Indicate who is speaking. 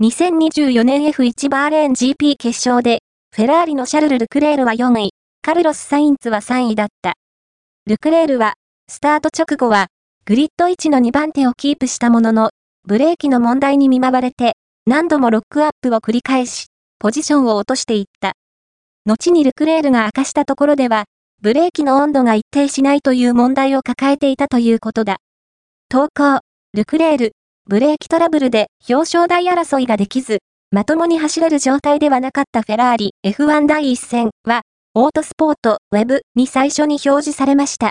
Speaker 1: 2024年 F1 バーレーン GP 決勝で、フェラーリのシャルル・ルクレールは4位、カルロス・サインツは3位だった。ルクレールは、スタート直後は、グリッド位置の2番手をキープしたものの、ブレーキの問題に見舞われて、何度もロックアップを繰り返し、ポジションを落としていった。後にルクレールが明かしたところでは、ブレーキの温度が一定しないという問題を抱えていたということだ。投稿、ルクレール、ブレーキトラブルで表彰台争いができず、まともに走れる状態ではなかったフェラーリ F1 第1戦は、オートスポートウェブに最初に表示されました。